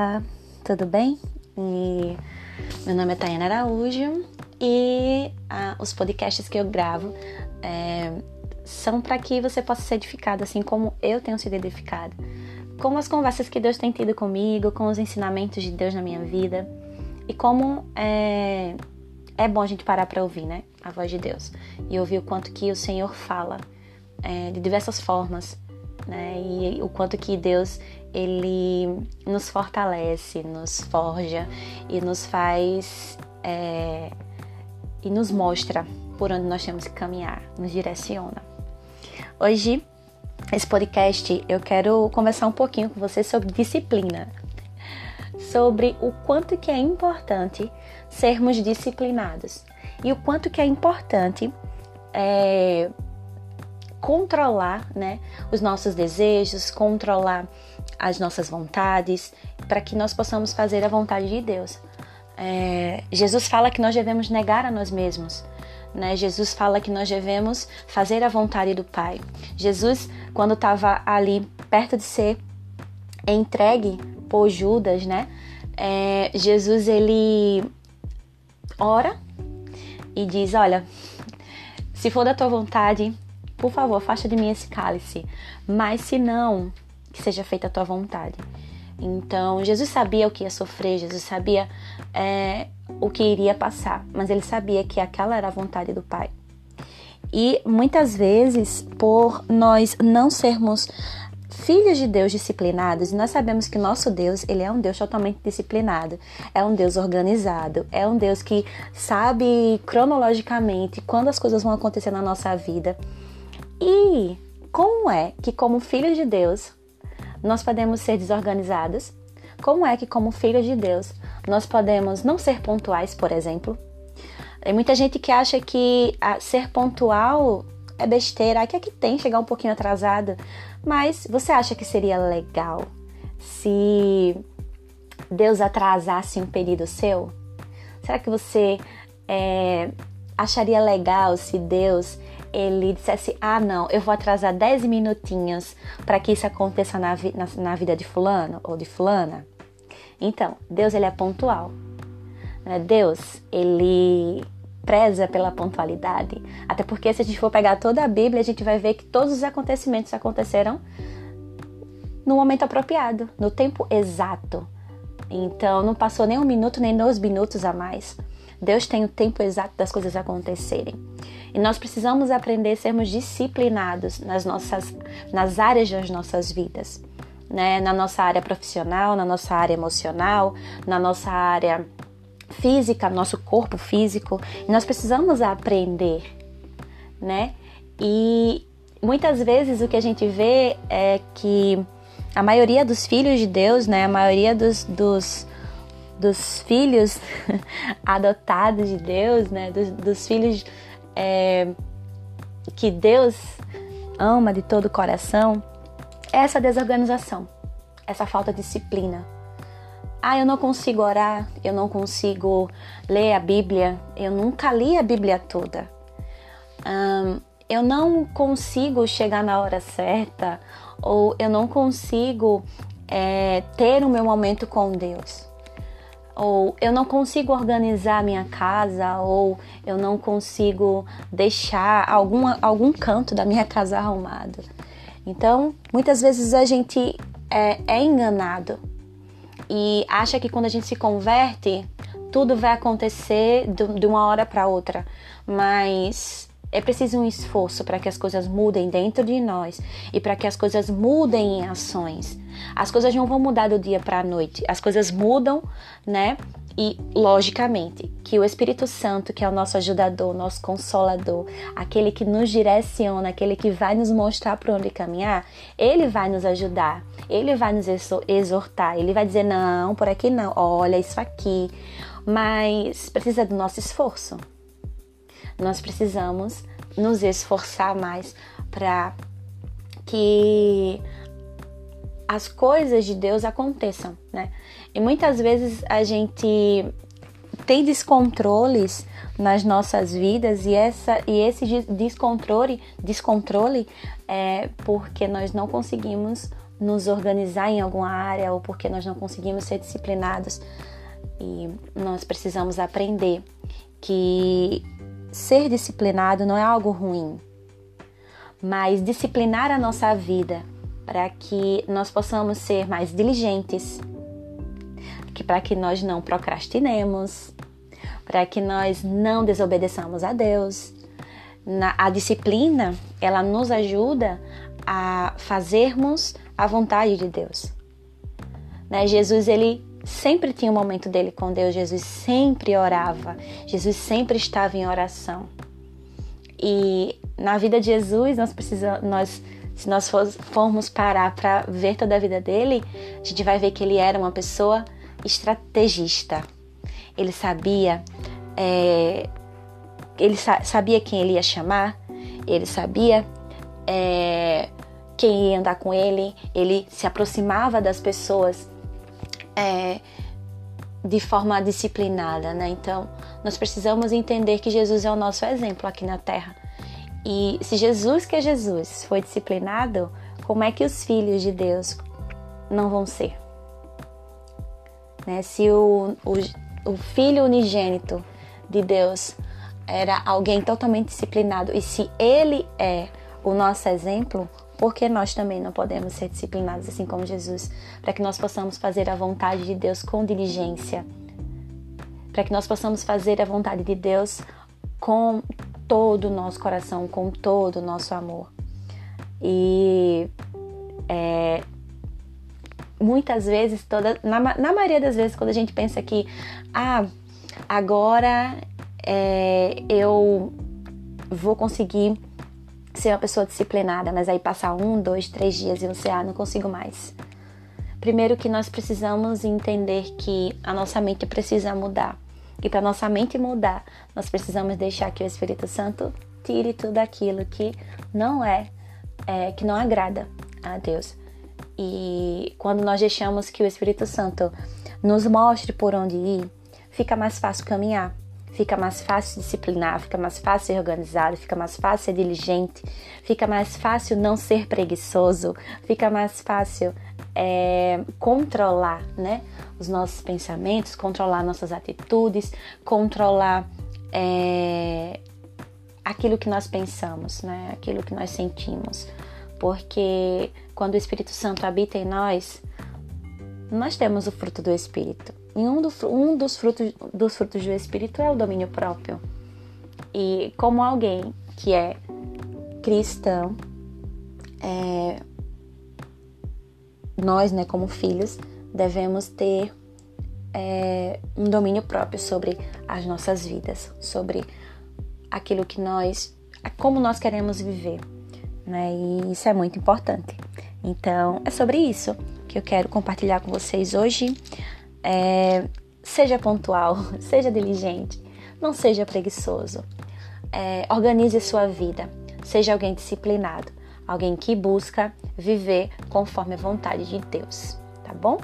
Olá, tudo bem? E meu nome é Tayana Araújo e ah, os podcasts que eu gravo é, são para que você possa ser edificado, assim como eu tenho sido edificada, com as conversas que Deus tem tido comigo, com os ensinamentos de Deus na minha vida e como é, é bom a gente parar para ouvir, né? A voz de Deus e ouvir o quanto que o Senhor fala é, de diversas formas, né? E o quanto que Deus ele nos fortalece, nos forja e nos faz é, e nos mostra por onde nós temos que caminhar, nos direciona. Hoje, esse podcast, eu quero conversar um pouquinho com você sobre disciplina, sobre o quanto que é importante sermos disciplinados e o quanto que é importante é, controlar né, os nossos desejos, controlar as nossas vontades, para que nós possamos fazer a vontade de Deus. É, Jesus fala que nós devemos negar a nós mesmos. Né? Jesus fala que nós devemos fazer a vontade do Pai. Jesus, quando estava ali perto de ser entregue por Judas, né? É, Jesus ele ora e diz: Olha, se for da tua vontade, por favor, afasta de mim esse cálice. Mas se não, que seja feita a tua vontade. Então, Jesus sabia o que ia sofrer, Jesus sabia é, o que iria passar, mas ele sabia que aquela era a vontade do Pai. E muitas vezes, por nós não sermos filhos de Deus disciplinados, nós sabemos que nosso Deus, ele é um Deus totalmente disciplinado, é um Deus organizado, é um Deus que sabe cronologicamente quando as coisas vão acontecer na nossa vida. E como é que como filhos de Deus, nós podemos ser desorganizados? Como é que, como filhos de Deus, nós podemos não ser pontuais, por exemplo? Tem muita gente que acha que ser pontual é besteira, que é que tem chegar um pouquinho atrasado. Mas você acha que seria legal se Deus atrasasse um pedido seu? Será que você é, acharia legal se Deus ele dissesse: Ah, não, eu vou atrasar 10 minutinhos para que isso aconteça na, vi na, na, vida de Fulano ou de Fulana. Então, Deus ele é pontual. Né? Deus ele preza pela pontualidade. Até porque, se a gente for pegar toda a Bíblia, a gente vai ver que todos os acontecimentos aconteceram no momento apropriado, no tempo exato. Então, não passou nem um minuto, nem dois minutos a mais. Deus tem o tempo exato das coisas acontecerem. E nós precisamos aprender a sermos disciplinados nas nossas nas áreas das nossas vidas, né? Na nossa área profissional, na nossa área emocional, na nossa área física, nosso corpo físico. E nós precisamos aprender, né? E muitas vezes o que a gente vê é que a maioria dos filhos de Deus, né? A maioria dos, dos dos filhos adotados de Deus, né? Dos, dos filhos é, que Deus ama de todo o coração, é essa desorganização, essa falta de disciplina. Ah, eu não consigo orar, eu não consigo ler a Bíblia, eu nunca li a Bíblia toda. Um, eu não consigo chegar na hora certa, ou eu não consigo é, ter o meu momento com Deus ou eu não consigo organizar minha casa, ou eu não consigo deixar algum, algum canto da minha casa arrumado. Então, muitas vezes a gente é, é enganado e acha que quando a gente se converte, tudo vai acontecer de uma hora para outra, mas é preciso um esforço para que as coisas mudem dentro de nós e para que as coisas mudem em ações. As coisas não vão mudar do dia para a noite, as coisas mudam, né? E logicamente que o Espírito Santo, que é o nosso ajudador, nosso consolador, aquele que nos direciona, aquele que vai nos mostrar para onde caminhar, ele vai nos ajudar, ele vai nos exortar, ele vai dizer: não, por aqui não, olha isso aqui. Mas precisa do nosso esforço. Nós precisamos nos esforçar mais para que as coisas de Deus aconteçam, né? E muitas vezes a gente tem descontroles nas nossas vidas e essa e esse descontrole descontrole é porque nós não conseguimos nos organizar em alguma área ou porque nós não conseguimos ser disciplinados. E nós precisamos aprender que ser disciplinado não é algo ruim, mas disciplinar a nossa vida para que nós possamos ser mais diligentes, que para que nós não procrastinemos, para que nós não desobedeçamos a Deus. Na, a disciplina, ela nos ajuda a fazermos a vontade de Deus. Né? Jesus, ele sempre tinha um momento dele com Deus, Jesus sempre orava, Jesus sempre estava em oração. E na vida de Jesus, nós precisamos, nós, se nós formos parar para ver toda a vida dele, a gente vai ver que ele era uma pessoa estrategista. Ele sabia, é, ele sa sabia quem ele ia chamar, ele sabia é, quem ia andar com ele, ele se aproximava das pessoas é, de forma disciplinada, né? Então, nós precisamos entender que Jesus é o nosso exemplo aqui na Terra. E se Jesus, que é Jesus, foi disciplinado, como é que os filhos de Deus não vão ser? Né? Se o, o, o filho unigênito de Deus era alguém totalmente disciplinado e se ele é o nosso exemplo, porque nós também não podemos ser disciplinados assim como Jesus, para que nós possamos fazer a vontade de Deus com diligência, para que nós possamos fazer a vontade de Deus com todo o nosso coração, com todo o nosso amor. E é, muitas vezes, toda, na, na, maioria das vezes, quando a gente pensa que, ah, agora é, eu vou conseguir ser uma pessoa disciplinada, mas aí passar um, dois, três dias e você, ah, não consigo mais. Primeiro que nós precisamos entender que a nossa mente precisa mudar. E para nossa mente mudar, nós precisamos deixar que o Espírito Santo tire tudo aquilo que não é, é que não agrada a Deus. E quando nós deixamos que o Espírito Santo nos mostre por onde ir, fica mais fácil caminhar fica mais fácil disciplinar, fica mais fácil ser organizado, fica mais fácil ser diligente, fica mais fácil não ser preguiçoso, fica mais fácil é, controlar né, os nossos pensamentos, controlar nossas atitudes, controlar é, aquilo que nós pensamos, né, aquilo que nós sentimos. Porque quando o Espírito Santo habita em nós, nós temos o fruto do Espírito. E um, do, um dos, frutos, dos frutos do Espírito é o domínio próprio. E como alguém que é cristão, é, nós, né, como filhos, devemos ter é, um domínio próprio sobre as nossas vidas, sobre aquilo que nós, como nós queremos viver, né? E isso é muito importante. Então, é sobre isso que eu quero compartilhar com vocês hoje. É, seja pontual, seja diligente, não seja preguiçoso. É, organize sua vida, seja alguém disciplinado, alguém que busca viver conforme a vontade de Deus, tá bom?